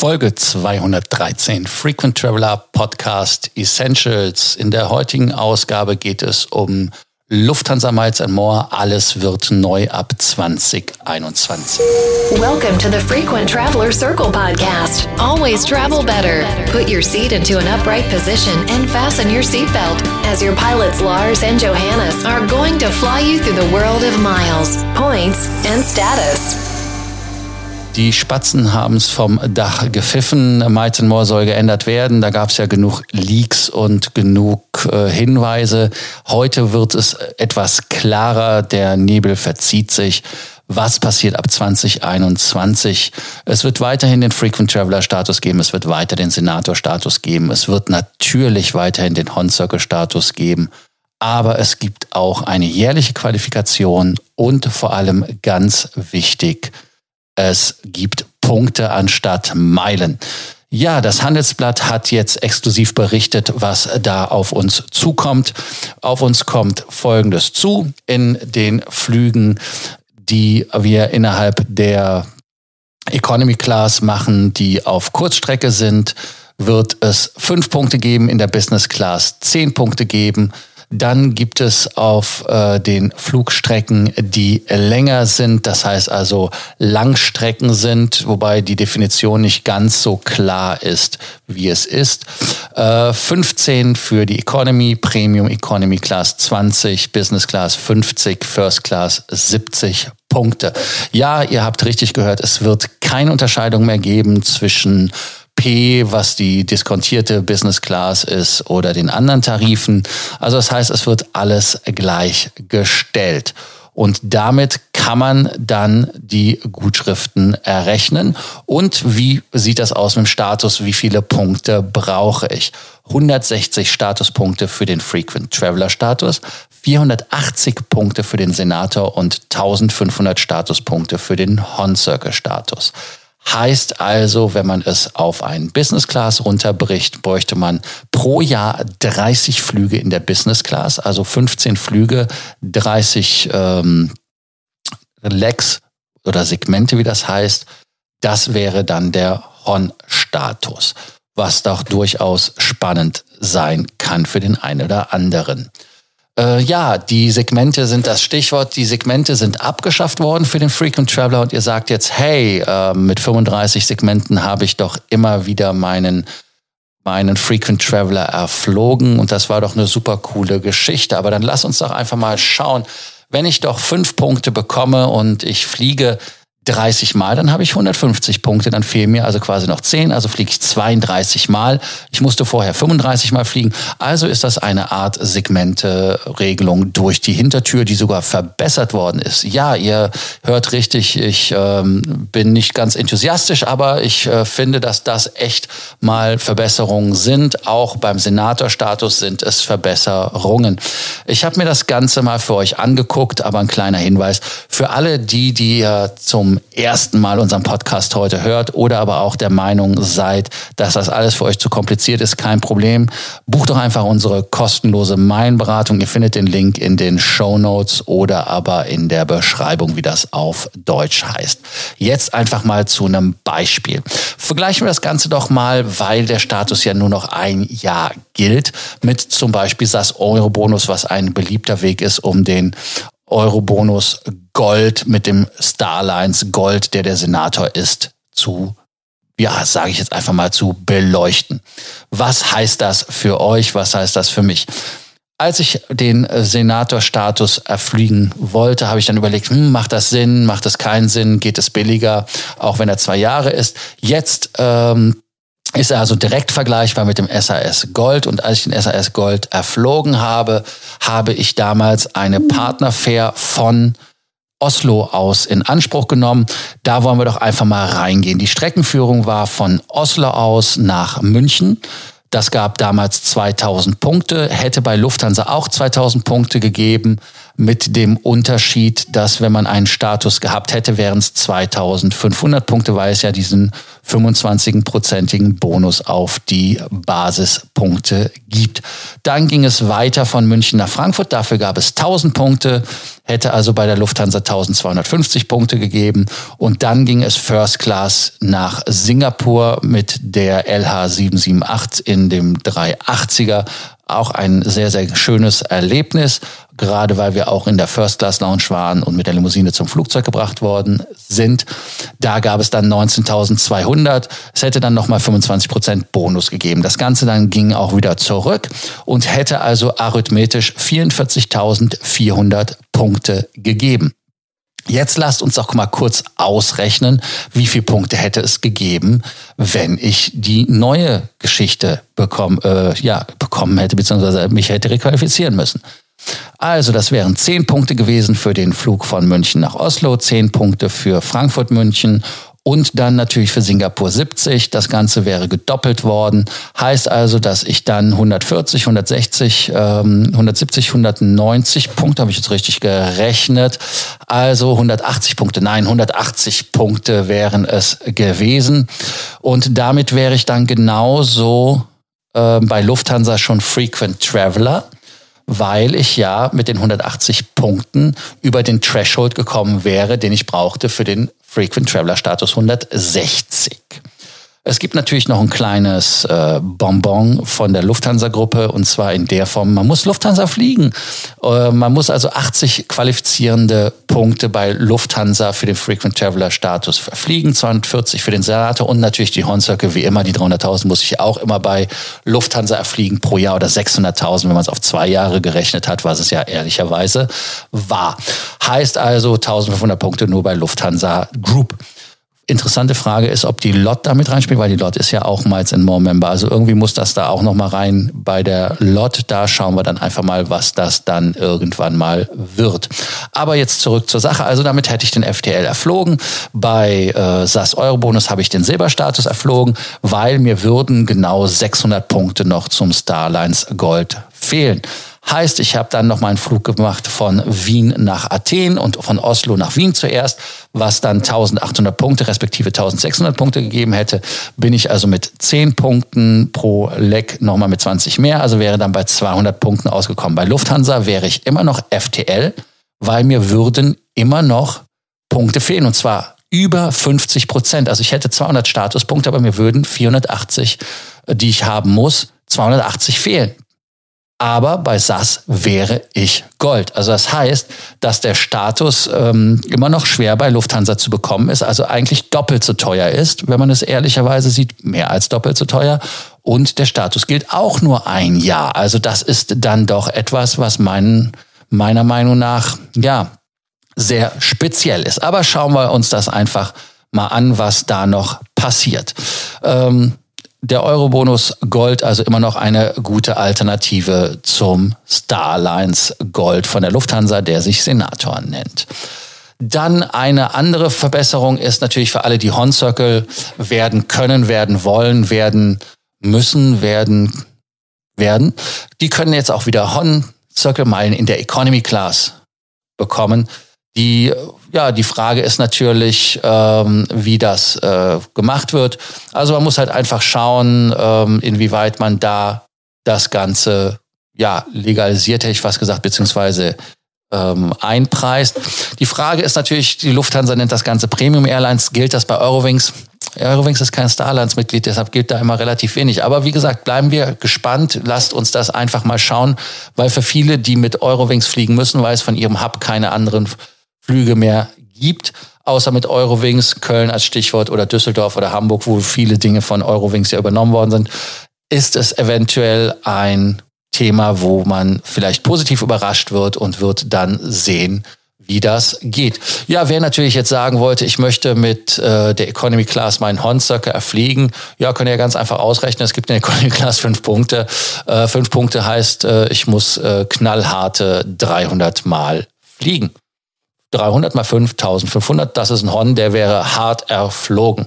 Folge 213 Frequent Traveler Podcast Essentials. In der heutigen Ausgabe geht es um Lufthansa Miles and More. Alles wird neu ab 2021. Welcome to the Frequent Traveler Circle podcast. Always travel better. Put your seat into an upright position and fasten your seatbelt as your pilots Lars and Johannes are going to fly you through the world of miles, points and status. Die Spatzen haben es vom Dach gepfiffen. Miles More soll geändert werden. Da gab es ja genug Leaks und genug äh, Hinweise. Heute wird es etwas klarer. Der Nebel verzieht sich. Was passiert ab 2021? Es wird weiterhin den Frequent Traveler Status geben. Es wird weiter den Senator Status geben. Es wird natürlich weiterhin den Hon Circle Status geben. Aber es gibt auch eine jährliche Qualifikation und vor allem ganz wichtig, es gibt Punkte anstatt Meilen. Ja, das Handelsblatt hat jetzt exklusiv berichtet, was da auf uns zukommt. Auf uns kommt Folgendes zu in den Flügen, die wir innerhalb der Economy Class machen, die auf Kurzstrecke sind, wird es fünf Punkte geben, in der Business Class zehn Punkte geben dann gibt es auf äh, den Flugstrecken, die länger sind, das heißt also Langstrecken sind, wobei die Definition nicht ganz so klar ist, wie es ist. Äh, 15 für die Economy, Premium Economy Class 20, Business Class 50, First Class 70 Punkte. Ja, ihr habt richtig gehört, es wird keine Unterscheidung mehr geben zwischen P, was die diskontierte Business Class ist oder den anderen Tarifen. Also das heißt, es wird alles gleichgestellt. Und damit kann man dann die Gutschriften errechnen. Und wie sieht das aus mit dem Status? Wie viele Punkte brauche ich? 160 Statuspunkte für den Frequent Traveler Status, 480 Punkte für den Senator und 1500 Statuspunkte für den Hon Circle Status. Heißt also, wenn man es auf einen Business Class runterbricht, bräuchte man pro Jahr 30 Flüge in der Business Class, also 15 Flüge, 30 ähm, Legs oder Segmente, wie das heißt. Das wäre dann der Hon-Status, was doch durchaus spannend sein kann für den einen oder anderen. Äh, ja, die Segmente sind das Stichwort. Die Segmente sind abgeschafft worden für den Frequent Traveler und ihr sagt jetzt, hey, äh, mit 35 Segmenten habe ich doch immer wieder meinen meinen Frequent Traveler erflogen und das war doch eine super coole Geschichte. Aber dann lass uns doch einfach mal schauen, wenn ich doch fünf Punkte bekomme und ich fliege 30 Mal, dann habe ich 150 Punkte, dann fehlen mir also quasi noch 10, also fliege ich 32 Mal. Ich musste vorher 35 Mal fliegen, also ist das eine Art Segmente-Regelung durch die Hintertür, die sogar verbessert worden ist. Ja, ihr hört richtig, ich ähm, bin nicht ganz enthusiastisch, aber ich äh, finde, dass das echt mal Verbesserungen sind. Auch beim Senatorstatus sind es Verbesserungen. Ich habe mir das Ganze mal für euch angeguckt, aber ein kleiner Hinweis für alle die, die zum zum ersten Mal unseren Podcast heute hört oder aber auch der Meinung seid, dass das alles für euch zu kompliziert ist, kein Problem. Bucht doch einfach unsere kostenlose Meilenberatung. Ihr findet den Link in den Show Notes oder aber in der Beschreibung, wie das auf Deutsch heißt. Jetzt einfach mal zu einem Beispiel. Vergleichen wir das Ganze doch mal, weil der Status ja nur noch ein Jahr gilt, mit zum Beispiel SAS Eurobonus, was ein beliebter Weg ist, um den Eurobonus Gold mit dem Starlines Gold, der der Senator ist, zu ja, sage ich jetzt einfach mal zu beleuchten. Was heißt das für euch? Was heißt das für mich? Als ich den Senatorstatus erfliegen wollte, habe ich dann überlegt, hm, macht das Sinn, macht das keinen Sinn, geht es billiger, auch wenn er zwei Jahre ist. Jetzt ähm, ist also direkt vergleichbar mit dem SAS Gold. Und als ich den SAS Gold erflogen habe, habe ich damals eine Partnerfair von Oslo aus in Anspruch genommen. Da wollen wir doch einfach mal reingehen. Die Streckenführung war von Oslo aus nach München. Das gab damals 2000 Punkte, hätte bei Lufthansa auch 2000 Punkte gegeben. Mit dem Unterschied, dass wenn man einen Status gehabt hätte, wären es 2500 Punkte, weil es ja diesen 25-prozentigen Bonus auf die Basispunkte gibt. Dann ging es weiter von München nach Frankfurt. Dafür gab es 1000 Punkte, hätte also bei der Lufthansa 1250 Punkte gegeben. Und dann ging es First Class nach Singapur mit der LH 778 in dem 380er auch ein sehr, sehr schönes Erlebnis, gerade weil wir auch in der First Class Lounge waren und mit der Limousine zum Flugzeug gebracht worden sind. Da gab es dann 19.200. Es hätte dann nochmal 25 Prozent Bonus gegeben. Das Ganze dann ging auch wieder zurück und hätte also arithmetisch 44.400 Punkte gegeben. Jetzt lasst uns doch mal kurz ausrechnen, wie viele Punkte hätte es gegeben, wenn ich die neue Geschichte bekommen, äh, ja, bekommen hätte, beziehungsweise mich hätte requalifizieren müssen. Also, das wären zehn Punkte gewesen für den Flug von München nach Oslo, zehn Punkte für Frankfurt München und dann natürlich für Singapur 70. Das Ganze wäre gedoppelt worden. Heißt also, dass ich dann 140, 160, ähm, 170, 190 Punkte, habe ich jetzt richtig gerechnet. Also 180 Punkte, nein, 180 Punkte wären es gewesen. Und damit wäre ich dann genauso äh, bei Lufthansa schon Frequent Traveler weil ich ja mit den 180 Punkten über den Threshold gekommen wäre, den ich brauchte für den Frequent Traveler Status 160. Es gibt natürlich noch ein kleines äh, Bonbon von der Lufthansa-Gruppe und zwar in der Form, man muss Lufthansa fliegen. Äh, man muss also 80 qualifizierende Punkte bei Lufthansa für den Frequent Traveler Status verfliegen, 240 für den Senator und natürlich die Hornzirkel, wie immer, die 300.000 muss ich auch immer bei Lufthansa erfliegen pro Jahr oder 600.000, wenn man es auf zwei Jahre gerechnet hat, was es ja ehrlicherweise war. Heißt also 1500 Punkte nur bei Lufthansa Group interessante Frage ist, ob die LOT damit reinspielt, weil die LOT ist ja auch Miles and More Member. Also irgendwie muss das da auch nochmal rein bei der LOT. Da schauen wir dann einfach mal, was das dann irgendwann mal wird. Aber jetzt zurück zur Sache. Also damit hätte ich den FTL erflogen. Bei äh, SAS Eurobonus habe ich den Silberstatus erflogen, weil mir würden genau 600 Punkte noch zum Starlines Gold fehlen. Heißt, ich habe dann noch mal einen Flug gemacht von Wien nach Athen und von Oslo nach Wien zuerst, was dann 1800 Punkte respektive 1600 Punkte gegeben hätte. Bin ich also mit 10 Punkten pro Leck nochmal mit 20 mehr, also wäre dann bei 200 Punkten ausgekommen. Bei Lufthansa wäre ich immer noch FTL, weil mir würden immer noch Punkte fehlen und zwar über 50 Prozent. Also ich hätte 200 Statuspunkte, aber mir würden 480, die ich haben muss, 280 fehlen aber bei SAS wäre ich Gold. Also das heißt, dass der Status ähm, immer noch schwer bei Lufthansa zu bekommen ist, also eigentlich doppelt so teuer ist, wenn man es ehrlicherweise sieht, mehr als doppelt so teuer. Und der Status gilt auch nur ein Jahr. Also das ist dann doch etwas, was mein, meiner Meinung nach, ja, sehr speziell ist. Aber schauen wir uns das einfach mal an, was da noch passiert. Ähm, der Eurobonus Gold also immer noch eine gute Alternative zum Starlines Gold von der Lufthansa, der sich Senator nennt. Dann eine andere Verbesserung ist natürlich für alle, die Horn Circle werden können, werden wollen, werden müssen, werden, werden. Die können jetzt auch wieder Horn Circle Meilen in der Economy Class bekommen. Die, ja, die Frage ist natürlich, ähm, wie das äh, gemacht wird. Also man muss halt einfach schauen, ähm, inwieweit man da das Ganze ja, legalisiert, hätte ich fast gesagt, beziehungsweise ähm, einpreist. Die Frage ist natürlich, die Lufthansa nennt das Ganze Premium Airlines. Gilt das bei Eurowings? Eurowings ist kein Starlines-Mitglied, deshalb gilt da immer relativ wenig. Aber wie gesagt, bleiben wir gespannt. Lasst uns das einfach mal schauen, weil für viele, die mit Eurowings fliegen müssen, weil es von ihrem Hub keine anderen Flüge mehr gibt, außer mit Eurowings, Köln als Stichwort oder Düsseldorf oder Hamburg, wo viele Dinge von Eurowings ja übernommen worden sind, ist es eventuell ein Thema, wo man vielleicht positiv überrascht wird und wird dann sehen, wie das geht. Ja, wer natürlich jetzt sagen wollte, ich möchte mit äh, der Economy Class meinen Hornsucker erfliegen, ja, könnt ihr ganz einfach ausrechnen. Es gibt in der Economy Class fünf Punkte. Äh, fünf Punkte heißt, äh, ich muss äh, knallharte 300 Mal fliegen. 300 mal 5, 1500, das ist ein Hon, der wäre hart erflogen.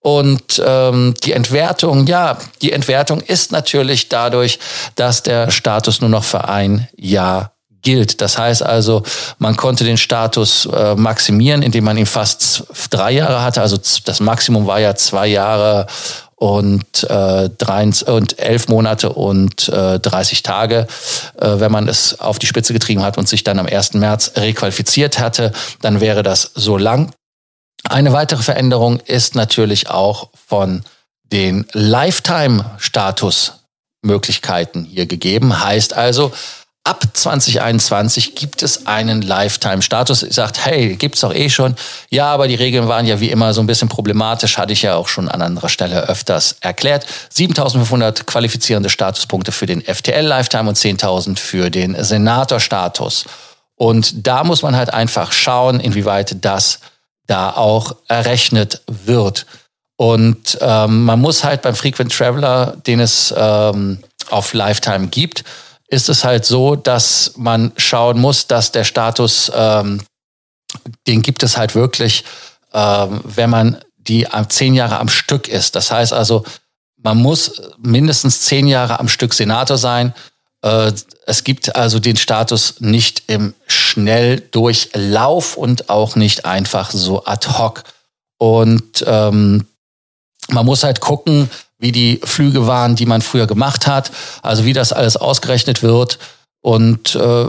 Und ähm, die Entwertung, ja, die Entwertung ist natürlich dadurch, dass der Status nur noch für ein Jahr gilt. Das heißt also, man konnte den Status äh, maximieren, indem man ihn fast drei Jahre hatte. Also das Maximum war ja zwei Jahre und, äh, drei, und elf Monate und äh, 30 Tage. Äh, wenn man es auf die Spitze getrieben hat und sich dann am 1. März requalifiziert hatte, dann wäre das so lang. Eine weitere Veränderung ist natürlich auch von den Lifetime-Status-Möglichkeiten hier gegeben. Heißt also, ab 2021 gibt es einen Lifetime-Status. Ihr sagt, hey, gibt's doch eh schon. Ja, aber die Regeln waren ja wie immer so ein bisschen problematisch, hatte ich ja auch schon an anderer Stelle öfters erklärt. 7500 qualifizierende Statuspunkte für den FTL Lifetime und 10.000 für den Senator-Status. Und da muss man halt einfach schauen, inwieweit das da auch errechnet wird. Und ähm, man muss halt beim Frequent Traveler, den es ähm, auf Lifetime gibt, ist es halt so, dass man schauen muss, dass der Status, ähm, den gibt es halt wirklich, ähm, wenn man die zehn Jahre am Stück ist. Das heißt also, man muss mindestens zehn Jahre am Stück Senator sein. Äh, es gibt also den Status nicht im Schnelldurchlauf und auch nicht einfach so ad hoc. Und ähm, man muss halt gucken, wie die Flüge waren, die man früher gemacht hat, also wie das alles ausgerechnet wird. Und äh,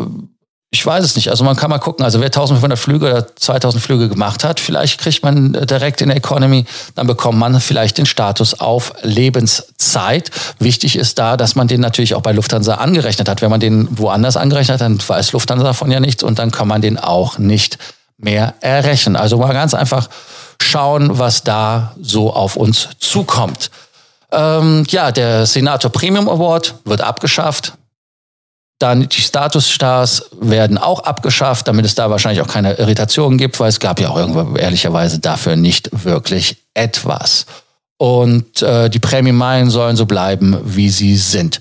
ich weiß es nicht. Also man kann mal gucken. Also wer 1500 Flüge oder 2000 Flüge gemacht hat, vielleicht kriegt man direkt in der Economy, dann bekommt man vielleicht den Status auf Lebenszeit. Wichtig ist da, dass man den natürlich auch bei Lufthansa angerechnet hat. Wenn man den woanders angerechnet hat, dann weiß Lufthansa davon ja nichts und dann kann man den auch nicht mehr errechnen. Also mal ganz einfach schauen, was da so auf uns zukommt. Ähm, ja, der Senator Premium Award wird abgeschafft. Dann die Statusstars werden auch abgeschafft, damit es da wahrscheinlich auch keine Irritationen gibt, weil es gab ja auch irgendwo ehrlicherweise dafür nicht wirklich etwas. Und äh, die Prämienmeilen sollen so bleiben, wie sie sind.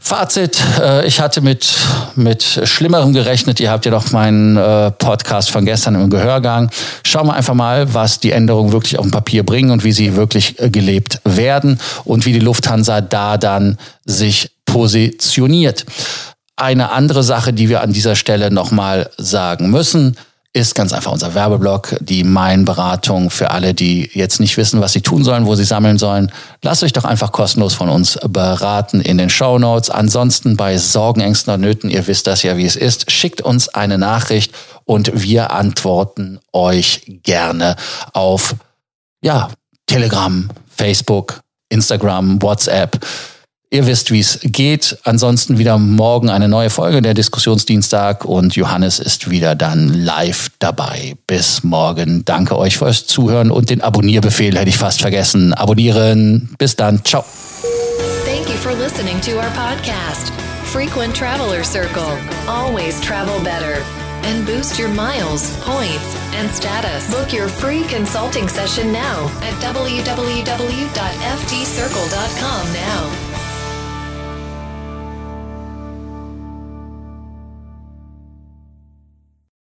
Fazit, äh, ich hatte mit, mit Schlimmerem gerechnet. Ihr habt ja doch meinen äh, Podcast von gestern im Gehörgang. Schauen wir einfach mal, was die Änderungen wirklich auf dem Papier bringen und wie sie wirklich äh, gelebt werden und wie die Lufthansa da dann sich positioniert. Eine andere Sache, die wir an dieser Stelle nochmal sagen müssen, ist ganz einfach unser Werbeblock, die Mein-Beratung für alle, die jetzt nicht wissen, was sie tun sollen, wo sie sammeln sollen. Lasst euch doch einfach kostenlos von uns beraten in den Show Notes. Ansonsten bei Sorgen, Ängsten und Nöten, ihr wisst das ja, wie es ist, schickt uns eine Nachricht und wir antworten euch gerne auf, ja, Telegram, Facebook, Instagram, WhatsApp. Ihr wisst, wie es geht. Ansonsten wieder morgen eine neue Folge der Diskussionsdienstag und Johannes ist wieder dann live dabei. Bis morgen. Danke euch fürs Zuhören und den Abonnierbefehl hätte ich fast vergessen. Abonnieren. Bis dann. Ciao. Thank you for listening to our podcast. Frequent Traveler Circle. Always travel better. And boost your miles, points, and status. Book your free consulting session now at www.ftcircle.com now.